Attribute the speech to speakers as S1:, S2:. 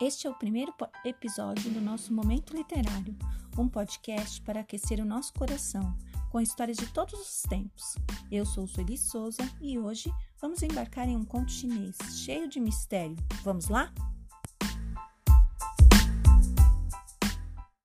S1: Este é o primeiro episódio do nosso Momento Literário, um podcast para aquecer o nosso coração, com histórias de todos os tempos. Eu sou Sueli Souza e hoje vamos embarcar em um conto chinês cheio de mistério. Vamos lá?